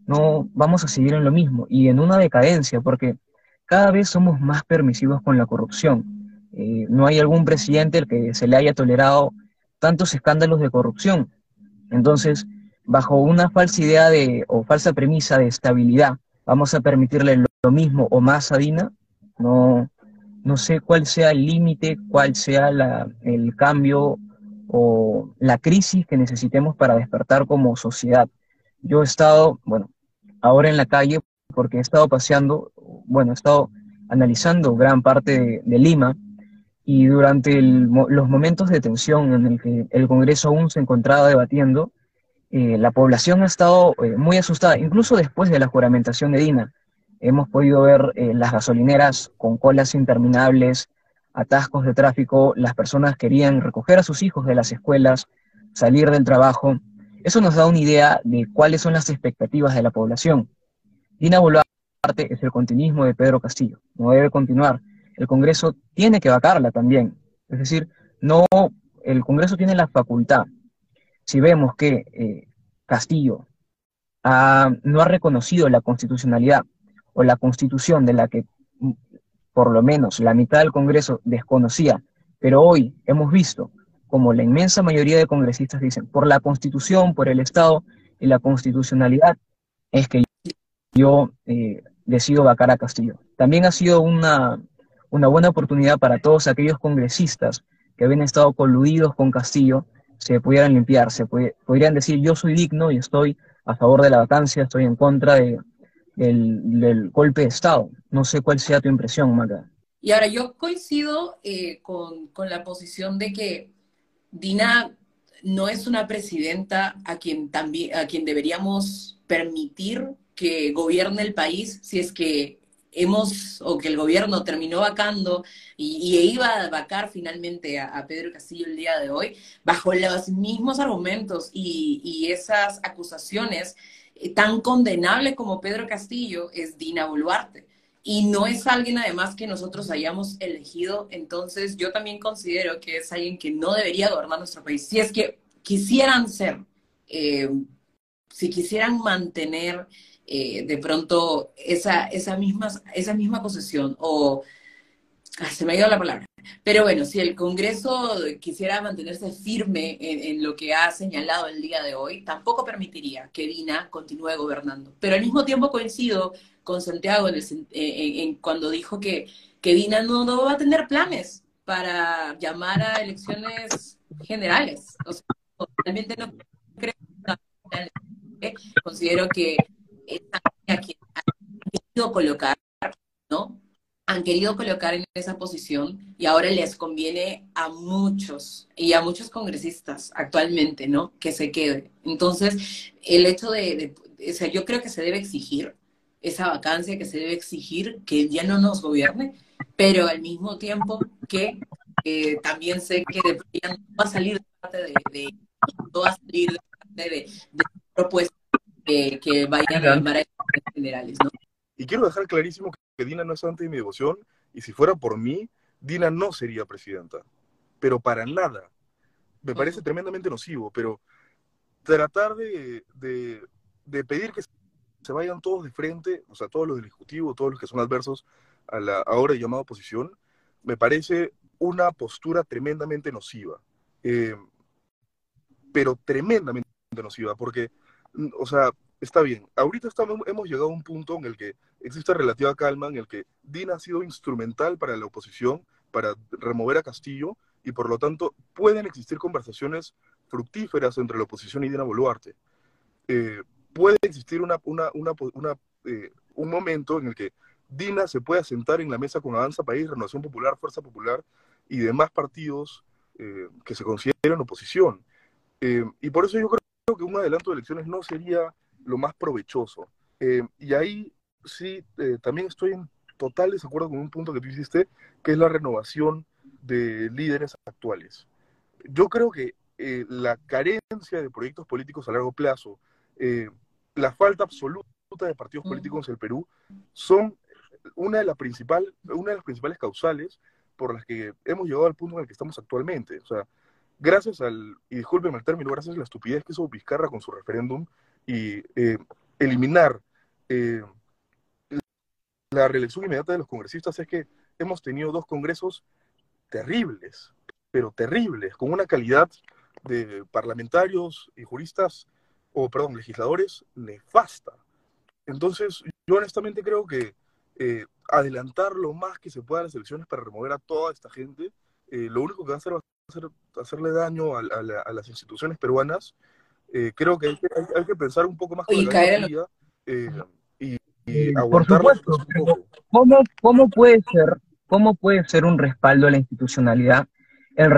no vamos a seguir en lo mismo y en una decadencia, porque cada vez somos más permisivos con la corrupción. Eh, no hay algún presidente al que se le haya tolerado tantos escándalos de corrupción. Entonces, bajo una falsa idea de, o falsa premisa de estabilidad, vamos a permitirle lo, mismo o más a Dina, no, no sé cuál sea el límite, cuál sea la, el cambio o la crisis que necesitemos para despertar como sociedad. Yo he estado, bueno, ahora en la calle porque he estado paseando, bueno, he estado analizando gran parte de, Lima y durante los momentos de tensión en el que el Congreso aún se encontraba debatiendo, eh, la población ha estado eh, muy asustada, incluso después de la juramentación de Dina. Hemos podido ver eh, las gasolineras con colas interminables, atascos de tráfico, las personas querían recoger a sus hijos de las escuelas, salir del trabajo, eso nos da una idea de cuáles son las expectativas de la población. Dina Boluarte es el continuismo de Pedro Castillo, no debe continuar. El Congreso tiene que vacarla también. Es decir, no, el Congreso tiene la facultad. Si vemos que eh, Castillo no ha reconocido la constitucionalidad o la constitución de la que mm, por lo menos la mitad del Congreso desconocía, pero hoy hemos visto como la inmensa mayoría de congresistas dicen, por la constitución, por el Estado y la constitucionalidad, es que yo eh, decido vacar a Castillo. También ha sido una, buena oportunidad para todos aquellos congresistas que habían estado coludidos con Castillo, se pudieran limpiar, se podrían decir yo soy digno y estoy a favor de la vacancia, estoy en contra de, del, golpe de Estado. No sé cuál sea tu impresión, Maga. Y ahora yo coincido eh, con, con la posición de que Dina no es una presidenta a quien, también, a quien deberíamos permitir que gobierne el país si es que hemos, o que el gobierno terminó vacando y, iba a vacar finalmente a, Pedro Castillo el día de hoy, bajo los mismos argumentos y, y esas acusaciones eh, tan condenables como Pedro Castillo es Dina Boluarte y no es alguien además que nosotros hayamos elegido, entonces yo también considero que es alguien que no debería gobernar nuestro país. Si es que quisieran ser eh, si quisieran mantener eh, de pronto esa, esa, misma, esa misma posesión o... Ah, se me ha ido la palabra. Pero bueno, si el Congreso quisiera mantenerse firme en, lo que ha señalado el día de hoy, tampoco permitiría que Dina continúe gobernando. Pero al mismo tiempo coincido con Santiago en, cuando dijo que, que Dina no, no, va a tener planes para llamar a elecciones generales. O sea, realmente no creo que considero que han querido colocar, ¿no? Han querido colocar en esa posición y ahora les conviene a muchos y a muchos congresistas actualmente, ¿no? Que se quede. Entonces, el hecho de, o sea, yo creo que se debe exigir esa vacancia, que se debe exigir que ya no nos gobierne, pero al mismo tiempo que también sé que de, no va a salir de parte de, de va a salir de de, de propuestas que, que vayan a llamar a generales, ¿no? Y quiero dejar clarísimo que Dina no es ante mi devoción, y si fuera por mí, Dina no sería presidenta. Pero para nada. Me parece tremendamente nocivo, pero tratar de, de, de, pedir que se vayan todos de frente, o sea, todos los del Ejecutivo, todos los que son adversos a la ahora llamada oposición, me parece una postura tremendamente nociva. Eh, pero tremendamente nociva, porque o sea, está bien. Ahorita estamos, hemos llegado a un punto en el que existe relativa calma, en el que Dina ha sido instrumental para la oposición, para remover a Castillo, y por lo tanto pueden existir conversaciones fructíferas entre la oposición y Dina Boluarte. Eh, puede existir eh, un momento en el que Dina se pueda sentar en la mesa con Avanza País, Renovación Popular, Fuerza Popular y demás partidos eh, que se consideran oposición. y por eso yo creo que un adelanto de elecciones no sería lo más provechoso. Eh, y ahí sí, eh, también estoy en total desacuerdo con un punto que tú hiciste, que es la renovación de líderes actuales. Yo creo que eh, la carencia de proyectos políticos a largo plazo, la falta absoluta de partidos políticos en el Perú, son una de, las principal, una de las principales causales por las que hemos llegado al punto en el que estamos actualmente. O sea, gracias al, y discúlpenme el término, gracias a la estupidez que hizo Vizcarra con su referéndum y eh, eliminar eh, la reelección inmediata de los congresistas, es que hemos tenido dos congresos terribles, pero terribles, con una calidad de parlamentarios y juristas, o perdón, legisladores nefasta. Entonces, yo honestamente creo que eh, adelantar lo más que se pueda las elecciones para remover a toda esta gente, lo único que va a hacer va hacerle daño a, las instituciones peruanas, eh, creo que hay, que pensar un poco más con la eh, y, y Por supuesto, ¿cómo, ¿cómo, puede ser, ¿cómo puede ser un respaldo a la institucionalidad el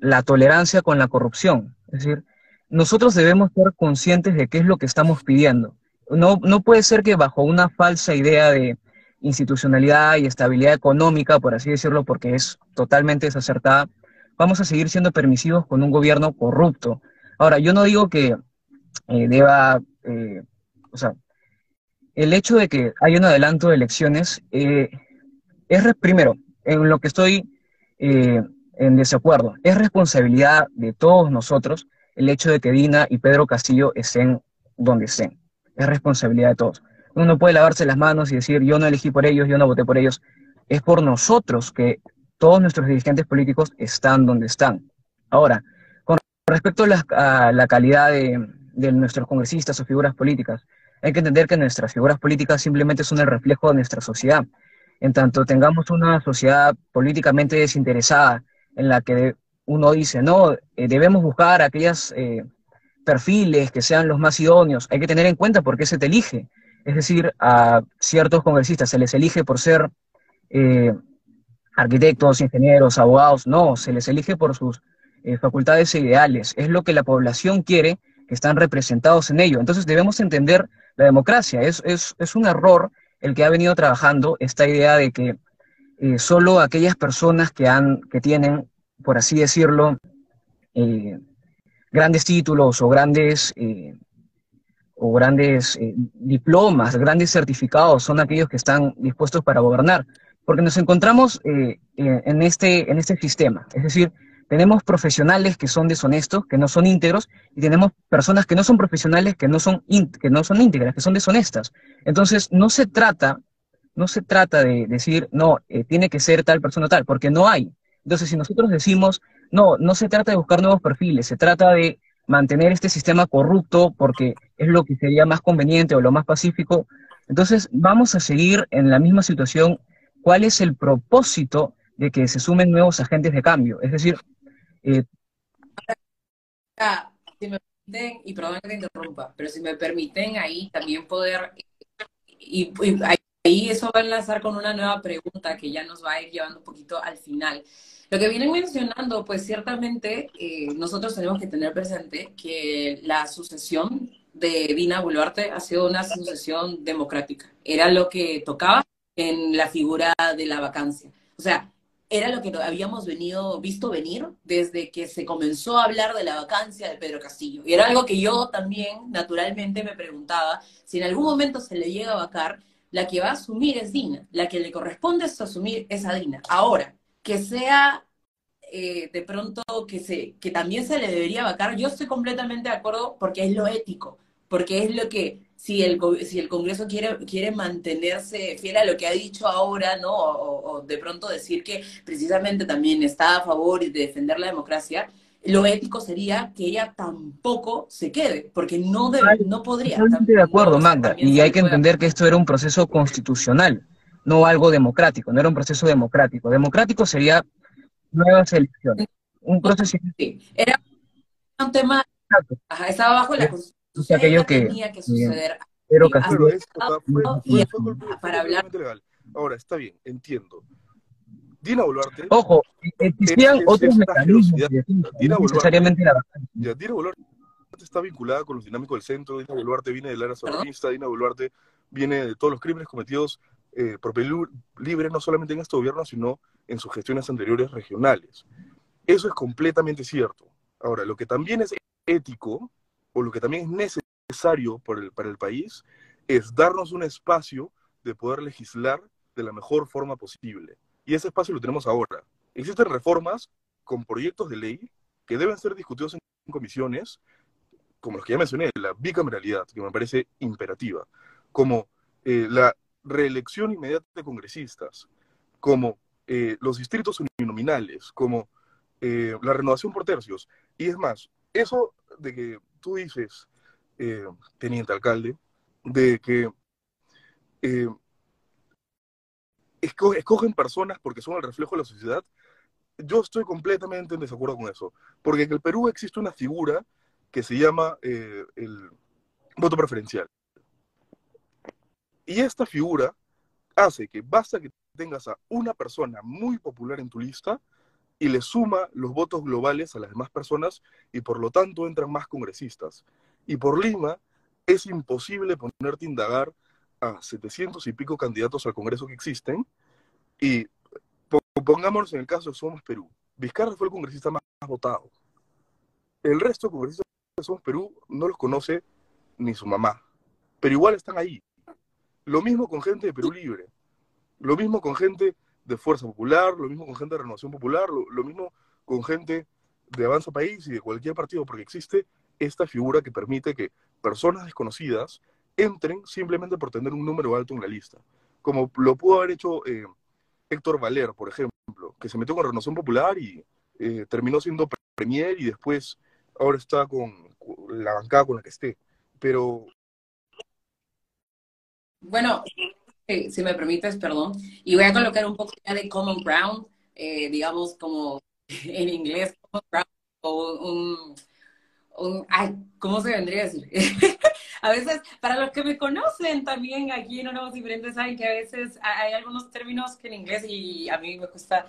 la tolerancia con la corrupción? Es decir, nosotros debemos ser conscientes de qué es lo que estamos pidiendo. No, no puede ser que bajo una falsa idea de institucionalidad y estabilidad económica, por así decirlo, porque es totalmente desacertada, vamos a seguir siendo permisivos con un gobierno corrupto. Ahora, yo no digo que eh, deba, eh, o sea, el hecho de que haya un adelanto de elecciones eh, es, primero, en lo que estoy en desacuerdo, es responsabilidad de todos nosotros el hecho de que Dina y Pedro Castillo estén donde estén. Es responsabilidad de todos. Uno no puede lavarse las manos y decir, yo no elegí por ellos, yo no voté por ellos. Es por nosotros que todos nuestros dirigentes políticos están donde están. Ahora, con respecto a la, calidad de, nuestros congresistas o figuras políticas, hay que entender que nuestras figuras políticas simplemente son el reflejo de nuestra sociedad. En tanto tengamos una sociedad políticamente desinteresada en la que uno dice, no, eh, debemos buscar aquellos eh, perfiles que sean los más idóneos, hay que tener en cuenta por qué se te elige. Es decir, a ciertos congresistas se les elige por ser eh, arquitectos, ingenieros, abogados, no, se les elige por sus eh, facultades ideales, es lo que la población quiere, que están representados en ello. Entonces debemos entender la democracia, es, es, un error el que ha venido trabajando esta idea de que eh, solo aquellas personas que, han, que tienen, por así decirlo, eh, grandes títulos o grandes, o grandes diplomas, grandes certificados, son aquellos que están dispuestos para gobernar porque nos encontramos eh, en, este, en este sistema. Es decir, tenemos profesionales que son deshonestos, que no son íntegros, y tenemos personas que no son profesionales, que no son, que no son íntegras, que son deshonestas. Entonces, no se trata, no se trata de decir, no, eh, tiene que ser tal persona tal, porque no hay. Entonces, si nosotros decimos, no, no se trata de buscar nuevos perfiles, se trata de mantener este sistema corrupto porque es lo que sería más conveniente o lo más pacífico, entonces vamos a seguir en la misma situación. ¿Cuál es el propósito de que se sumen nuevos agentes de cambio? Es decir, eh, si me permiten, y perdón que te interrumpa, pero si me permiten ahí también poder, y, ahí eso va a enlazar con una nueva pregunta que ya nos va a ir llevando un poquito al final. Lo que vienen mencionando, pues ciertamente eh, nosotros tenemos que tener presente que la sucesión de Dina Boluarte ha sido una sucesión democrática. Era lo que tocaba en la figura de la vacancia. O sea, era lo que habíamos venido, visto venir desde que se comenzó a hablar de la vacancia de Pedro Castillo. Y era algo que yo también, naturalmente, me preguntaba, si en algún momento se le llega a vacar, la que va a asumir es Dina, la que le corresponde es asumir es a Dina. Ahora, que sea eh, de pronto que, se, que también se le debería vacar, yo estoy completamente de acuerdo porque es lo ético, porque es lo que, si el, si el Congreso quiere, quiere mantenerse fiel a lo que ha dicho ahora, ¿no? O, de pronto decir que precisamente también está a favor de defender la democracia, lo ético sería que ella tampoco se quede, porque no, debe, no podría. De acuerdo, Magda, y hay que entender que esto era un proceso constitucional no algo democrático, no era un proceso democrático. Democrático sería nuevas elecciones. Un proceso. Sí, era un tema. Ajá, estaba bajo la Constitución. Aquello que, tenía que suceder. Pero para hablar. Legal. Ahora, está bien, entiendo. Dina Boluarte. Ojo, existían otros mecanismos. Dina necesariamente la Dina Boluarte está vinculada con los dinámicos del centro. Dina Boluarte viene del área soberanista. Dina Boluarte viene de todos los crímenes cometidos eh, por Libre, no solamente en este gobierno, sino en sus gestiones anteriores regionales. Eso es completamente cierto. Ahora, lo que también es ético, o lo que también es necesario para el, para el país, es darnos un espacio de poder legislar de la mejor forma posible. Y ese espacio lo tenemos ahora. Existen reformas con proyectos de ley que deben ser discutidos en comisiones, como los que ya mencioné, la bicameralidad, que me parece imperativa, como eh, la reelección inmediata de congresistas, como eh, los distritos uninominales, como eh, la renovación por tercios. Y es más, eso de que tú dices, eh, teniente alcalde, de que escogen personas porque son el reflejo de la sociedad, yo estoy completamente en desacuerdo con eso. Porque en el Perú existe una figura que se llama el voto preferencial. Y esta figura hace que basta que tengas a una persona muy popular en tu lista y le suma los votos globales a las demás personas y por lo tanto entran más congresistas. Y por Lima es imposible ponerte a indagar a 700 y pico candidatos al Congreso que existen y pongámonos en el caso de Somos Perú. Vizcarra fue el congresista más, votado. El resto de congresistas de Somos Perú no los conoce ni su mamá, pero igual están ahí. Lo mismo con gente de Perú Libre, lo mismo con gente de Fuerza Popular, lo mismo con gente de Renovación Popular, lo, mismo con gente de Avanza País y de cualquier partido, porque existe esta figura que permite que personas desconocidas entren simplemente por tener un número alto en la lista. Como lo pudo haber hecho eh, Héctor Valer, por ejemplo, que se metió con Renovación Popular y eh, terminó siendo premier y después ahora está con la bancada con la que esté. Pero bueno, si me permites, perdón, y voy a colocar un poco ya de common ground, eh, digamos como en inglés, common ground, o un, un ay, ¿cómo se vendría a decir? a veces, para los que me conocen también aquí en Nuevos Diferentes, saben que a veces hay algunos términos que en inglés y a mí me cuesta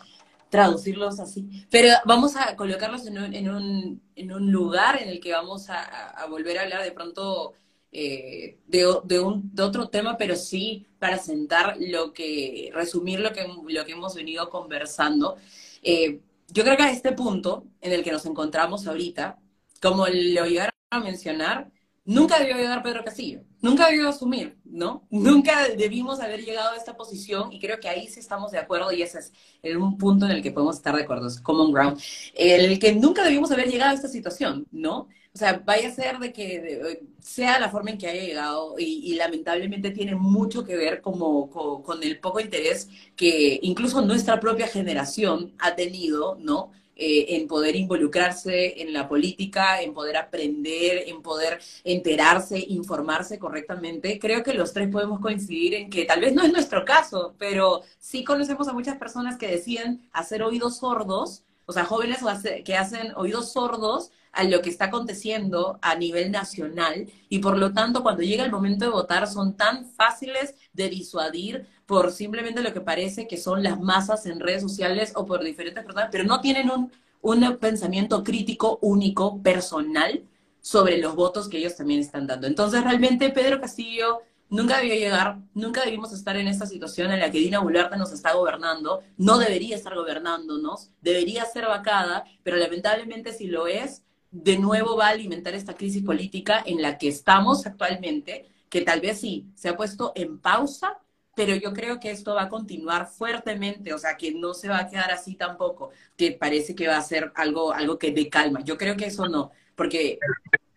traducirlos así. Pero vamos a colocarlos en un, en un, en un lugar en el que vamos a, a volver a hablar de pronto eh, de, otro tema, pero sí para sentar lo que, resumir lo que, lo que hemos venido conversando. Eh, yo creo que a este punto en el que nos encontramos ahorita, como lo llegaron a mencionar, nunca debió llegar Pedro Castillo. nunca debió asumir, ¿no? Nunca debimos haber llegado a esta posición y creo que ahí sí estamos de acuerdo y ese es un punto en el que podemos estar de acuerdo, es common ground, el que nunca debimos haber llegado a esta situación, ¿no? O sea, vaya a ser de que sea la forma en que haya llegado y, lamentablemente tiene mucho que ver como, con el poco interés que incluso nuestra propia generación ha tenido, ¿no? Eh, en poder involucrarse en la política, en poder aprender, en poder enterarse, informarse correctamente. Creo que los tres podemos coincidir en que tal vez no es nuestro caso, pero sí conocemos a muchas personas que deciden hacer oídos sordos, o sea, jóvenes que hacen oídos sordos a lo que está aconteciendo a nivel nacional y por lo tanto cuando llega el momento de votar son tan fáciles de disuadir por simplemente lo que parece que son las masas en redes sociales o por diferentes personas, pero no tienen un, un pensamiento crítico único, personal, sobre los votos que ellos también están dando. Entonces realmente Pedro Castillo nunca debió llegar, nunca debimos estar en esta situación en la que Dina Boluarte nos está gobernando, no debería estar gobernándonos, debería ser vacada, pero lamentablemente si lo es, de nuevo va a alimentar esta crisis política en la que estamos actualmente, que tal vez sí se ha puesto en pausa, pero yo creo que esto va a continuar fuertemente, o sea, que no se va a quedar así tampoco, que parece que va a ser algo, algo que dé calma. Yo creo que eso no, porque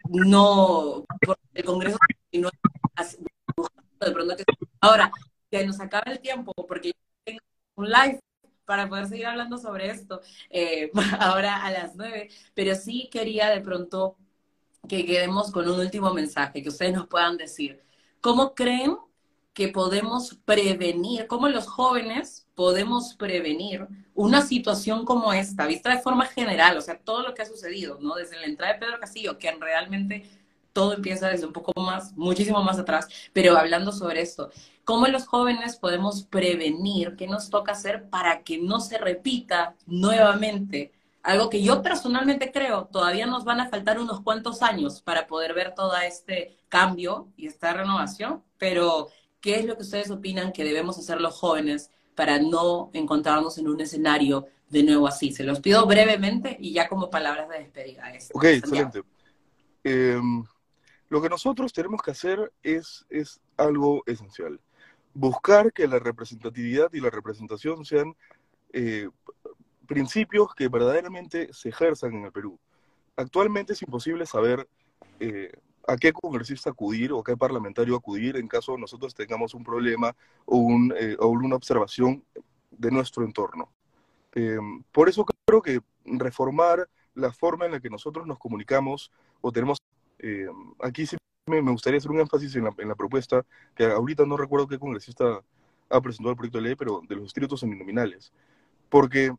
no, el Congreso no de pronto que... Ahora, que nos acaba el tiempo, porque tengo un live para poder seguir hablando sobre esto eh, ahora a las nueve, pero sí quería de pronto que quedemos con un último mensaje, que ustedes nos puedan decir, ¿cómo creen que podemos prevenir, cómo los jóvenes podemos prevenir una situación como esta, vista de forma general, o sea, todo lo que ha sucedido, ¿no? Desde la entrada de Pedro Castillo, que realmente todo empieza desde un poco más, muchísimo más atrás, pero hablando sobre esto, ¿cómo los jóvenes podemos prevenir? ¿Qué nos toca hacer para que no se repita nuevamente? Algo que yo personalmente creo, todavía nos van a faltar unos cuantos años para poder ver todo este cambio y esta renovación, pero ¿qué es lo que ustedes opinan que debemos hacer los jóvenes para no encontrarnos en un escenario de nuevo así? Se los pido brevemente y ya como palabras de despedida. ok, excelente. Em, lo que nosotros tenemos que hacer es, es algo esencial. Buscar que la representatividad y la representación sean eh, principios que verdaderamente se ejerzan en el Perú. Actualmente es imposible saber eh, a qué congresista acudir o a qué parlamentario acudir en caso nosotros tengamos un problema o, un, eh, o una observación de nuestro entorno. por eso creo que reformar la forma en la que nosotros nos comunicamos o tenemos eh, aquí sí me, gustaría hacer un énfasis en la, propuesta, que ahorita no recuerdo qué congresista ha presentado el proyecto de ley, pero de los distritos seminominales. Porque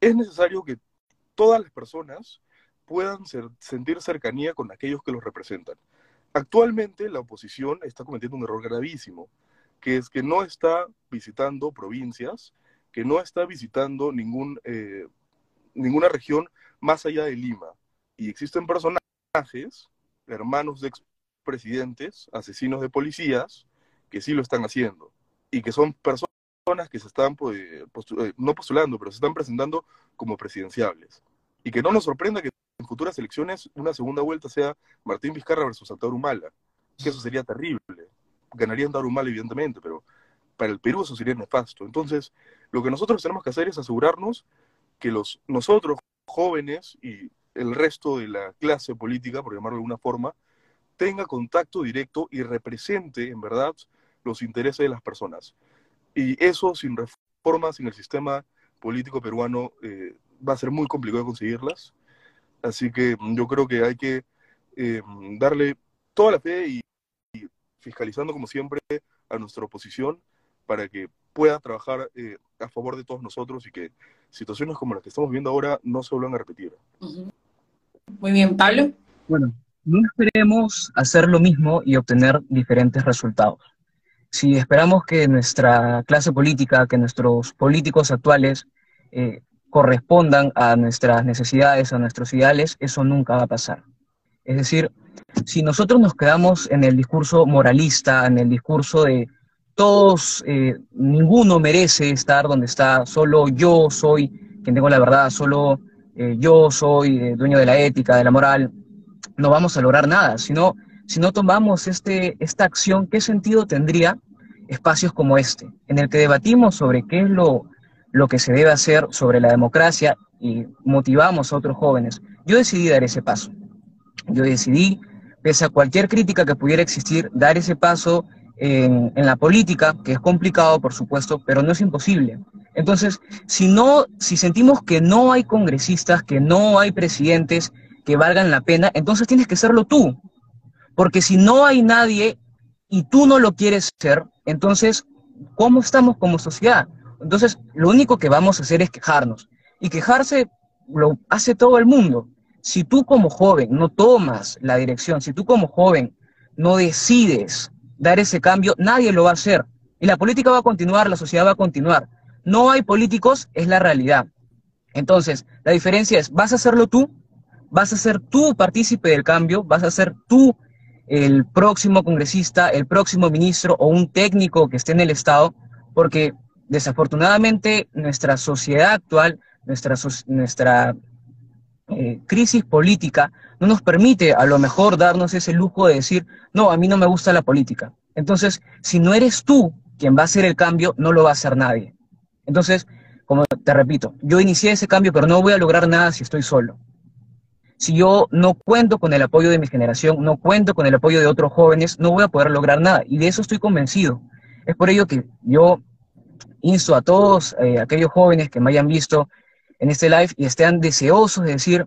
es necesario que todas las personas puedan sentir cercanía con aquellos que los representan. Actualmente la oposición está cometiendo un error gravísimo, que es que no está visitando provincias, que no está visitando ningún, eh, ninguna región más allá de Lima. Y existen personas hermanos de expresidentes, asesinos de policías, que sí lo están haciendo y que son personas que se están, pues, eh, no postulando, pero se están presentando como presidenciables. Y que no nos sorprenda que en futuras elecciones una segunda vuelta sea Martín Vizcarra versus Antauro Humala, que eso sería terrible. Ganaría Antauro Humala, evidentemente, pero para el Perú eso sería nefasto. Entonces, lo que nosotros tenemos que hacer es asegurarnos que los, nosotros, jóvenes y el resto de la clase política, por llamarlo de alguna forma, tenga contacto directo y represente, en verdad, los intereses de las personas. Y eso sin reformas en el sistema político peruano eh, va a ser muy complicado conseguirlas. Así que yo creo que hay que eh, darle toda la fe y, y, fiscalizando como siempre a nuestra oposición para que pueda trabajar eh, a favor de todos nosotros y que situaciones como las que estamos viendo ahora no se vuelvan a repetir. Muy bien, Pablo. Bueno, no esperemos hacer lo mismo y obtener diferentes resultados. Si esperamos que nuestra clase política, que nuestros políticos actuales eh, correspondan a nuestras necesidades, a nuestros ideales, eso nunca va a pasar. Es decir, si nosotros nos quedamos en el discurso moralista, en el discurso de todos, eh, ninguno merece estar donde está, solo yo soy quien tengo la verdad, solo eh, yo soy eh, dueño de la ética, de la moral, no vamos a lograr nada, sino si no tomamos este, esta acción, ¿qué sentido tendría espacios como este, en el que debatimos sobre qué es lo, lo que se debe hacer sobre la democracia y motivamos a otros jóvenes? Yo decidí dar ese paso. Yo decidí, pese a cualquier crítica que pudiera existir, dar ese paso en, la política, que es complicado, por supuesto, pero no es imposible. Entonces, si no, si sentimos que no hay congresistas, que no hay presidentes que valgan la pena, entonces tienes que serlo tú. Porque si no hay nadie y tú no lo quieres ser, entonces, ¿cómo estamos como sociedad? Entonces, lo único que vamos a hacer es quejarnos. Y quejarse lo hace todo el mundo. Si tú como joven no tomas la dirección, si tú como joven no decides dar ese cambio, nadie lo va a hacer. Y la política va a continuar, la sociedad va a continuar. No hay políticos, es la realidad. Entonces, la diferencia es, ¿vas a hacerlo tú? ¿Vas a ser tú partícipe del cambio? ¿Vas a ser tú el próximo congresista, el próximo ministro o un técnico que esté en el Estado? Porque desafortunadamente nuestra sociedad actual, nuestra, nuestra eh, crisis política no nos permite a lo mejor darnos ese lujo de decir, no, a mí no me gusta la política. Entonces, si no eres tú quien va a hacer el cambio, no lo va a hacer nadie. Entonces, como te repito, yo inicié ese cambio, pero no voy a lograr nada si estoy solo. Si yo no cuento con el apoyo de mi generación, no cuento con el apoyo de otros jóvenes, no voy a poder lograr nada. Y de eso estoy convencido. Es por ello que yo insto a todos eh, aquellos jóvenes que me hayan visto en este live y estén deseosos de decir,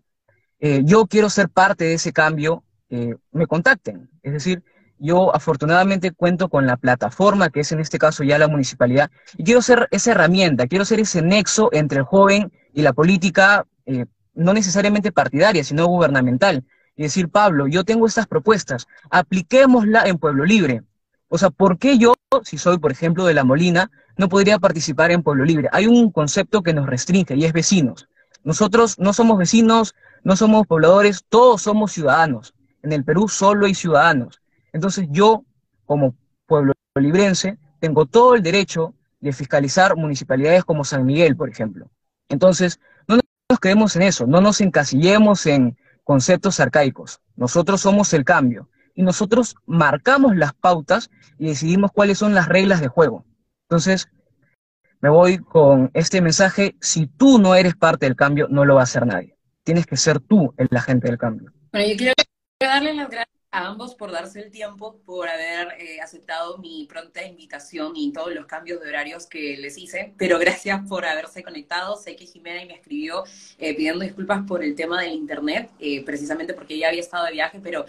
eh, yo quiero ser parte de ese cambio, eh, me contacten. Es decir, yo afortunadamente cuento con la plataforma, que es en este caso ya la municipalidad, y quiero ser esa herramienta, quiero ser ese nexo entre el joven y la política, eh, no necesariamente partidaria, sino gubernamental. Y decir, Pablo, yo tengo estas propuestas, apliquémosla en Pueblo Libre. O sea, ¿por qué yo, si soy, por ejemplo, de La Molina, no podría participar en Pueblo Libre? Hay un concepto que nos restringe y es vecinos. Nosotros no somos vecinos, no somos pobladores, todos somos ciudadanos. En el Perú solo hay ciudadanos. Entonces yo, como pueblo librense, tengo todo el derecho de fiscalizar municipalidades como San Miguel, por ejemplo. Entonces, no nos quedemos en eso, no nos encasillemos en conceptos arcaicos. Nosotros somos el cambio y nosotros marcamos las pautas y decidimos cuáles son las reglas de juego. Entonces, me voy con este mensaje, si tú no eres parte del cambio, no lo va a hacer nadie. Tienes que ser tú el agente del cambio. Bueno, yo quiero darle las gracias a ambos por darse el tiempo, por haber eh, aceptado mi pronta invitación y todos los cambios de horarios que les hice, pero gracias por haberse conectado. Sé que Jimena me escribió eh, pidiendo disculpas por el tema del internet, eh, precisamente porque ella había estado de viaje, pero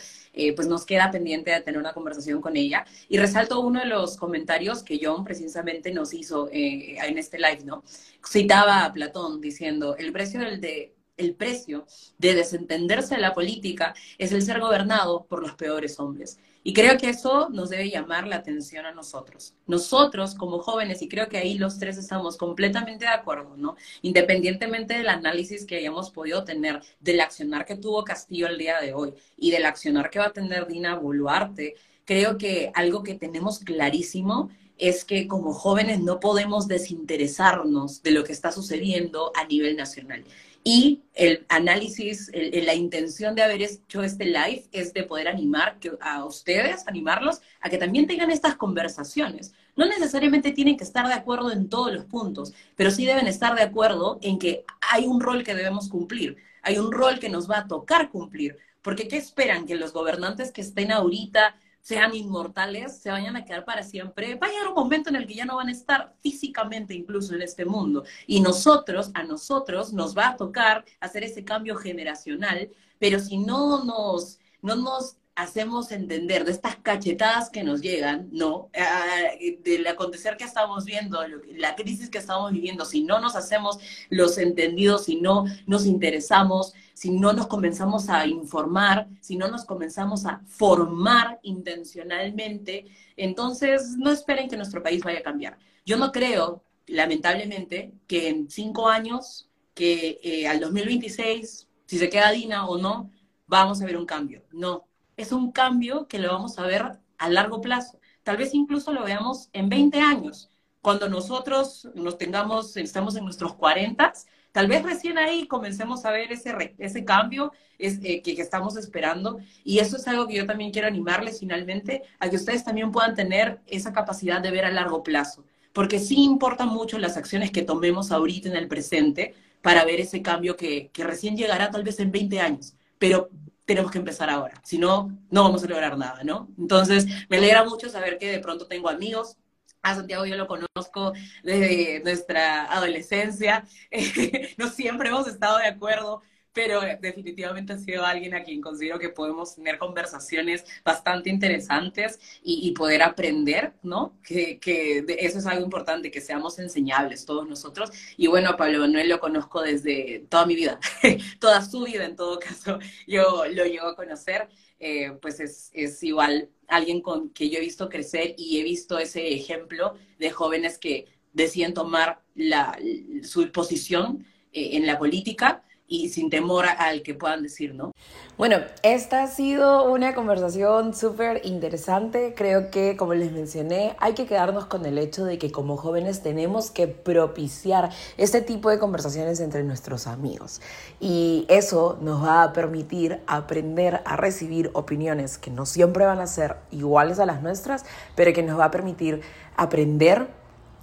pues nos queda pendiente de tener una conversación con ella. Y resalto uno de los comentarios que John precisamente nos hizo en este live, ¿no? Citaba a Platón diciendo, el precio del de el precio de desentenderse de la política es el ser gobernado por los peores hombres. Y creo que eso nos debe llamar la atención a nosotros. Nosotros como jóvenes, y creo que ahí los tres estamos completamente de acuerdo, ¿no? Independientemente del análisis que hayamos podido tener del accionar que tuvo Castillo el día de hoy y del accionar que va a tener Dina Boluarte, creo que algo que tenemos clarísimo es que como jóvenes no podemos desinteresarnos de lo que está sucediendo a nivel nacional. Y el análisis, la intención de haber hecho este live es de poder animar a ustedes, animarlos a que también tengan estas conversaciones. No necesariamente tienen que estar de acuerdo en todos los puntos, pero sí deben estar de acuerdo en que hay un rol que debemos cumplir, hay un rol que nos va a tocar cumplir. Porque ¿qué esperan? Que los gobernantes que estén ahorita sean inmortales, se vayan a quedar para siempre, va a llegar un momento en el que ya no van a estar físicamente incluso en este mundo. Y nosotros, a nosotros, nos va a tocar hacer ese cambio generacional, pero si no nos, no nos hacemos entender de estas cachetadas que nos llegan, ¿no? Ah, del acontecer que estamos viendo, la crisis que estamos viviendo, si no nos hacemos los entendidos, si no nos interesamos, si no nos comenzamos a informar, si no nos comenzamos a formar intencionalmente, entonces no esperen que nuestro país vaya a cambiar. Yo no creo, lamentablemente, que en cinco años, que eh, al 2026, si se queda Dina o no, vamos a ver un cambio. No, es un cambio que lo vamos a ver a largo plazo. Tal vez incluso lo veamos en 20 años. Cuando nosotros nos tengamos, estamos en nuestros 40, Tal vez recién ahí comencemos a ver ese, ese cambio es, eh, que, que, estamos esperando. Y eso es algo que yo también quiero animarles finalmente a que ustedes también puedan tener esa capacidad de ver a largo plazo. Porque sí importan mucho las acciones que tomemos ahorita en el presente para ver ese cambio que, que recién llegará tal vez en 20 años. Pero tenemos que empezar ahora, si no, no vamos a lograr nada, ¿no? Entonces, me alegra mucho saber que de pronto tengo amigos a Santiago yo lo conozco desde nuestra adolescencia. no siempre hemos estado de acuerdo, pero definitivamente ha sido alguien a quien considero que podemos tener conversaciones bastante interesantes y, poder aprender, ¿no? Que, que eso es algo importante, que seamos enseñables todos nosotros. Y bueno, Pablo Manuel lo conozco desde toda mi vida, toda su vida en todo caso, yo lo llego a conocer. Eh, pues es, es, igual alguien con que yo he visto crecer y he visto ese ejemplo de jóvenes que deciden tomar la, su posición eh, en la política y sin temor al que puedan decir, ¿no? Bueno, esta ha sido una conversación súper interesante. Creo que, como les mencioné, hay que quedarnos con el hecho de que como jóvenes tenemos que propiciar este tipo de conversaciones entre nuestros amigos. Y eso nos va a permitir aprender a recibir opiniones que no siempre van a ser iguales a las nuestras, pero que nos va a permitir aprender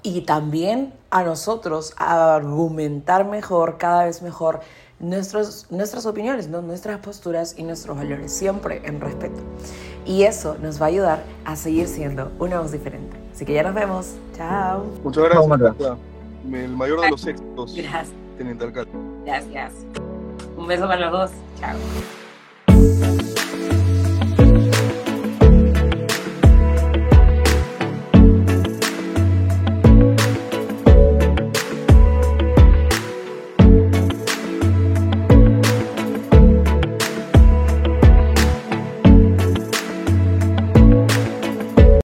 y también a nosotros a argumentar mejor, cada vez mejor nuestros, nuestras opiniones, ¿no? nuestras posturas y nuestros valores, siempre en respeto. Y eso nos va a ayudar a seguir siendo una voz diferente. Así que ya nos vemos. Chao. Muchas gracias. El mayor de los éxitos. Gracias. Teniente alcalde. Gracias. Un beso para los dos. Chao.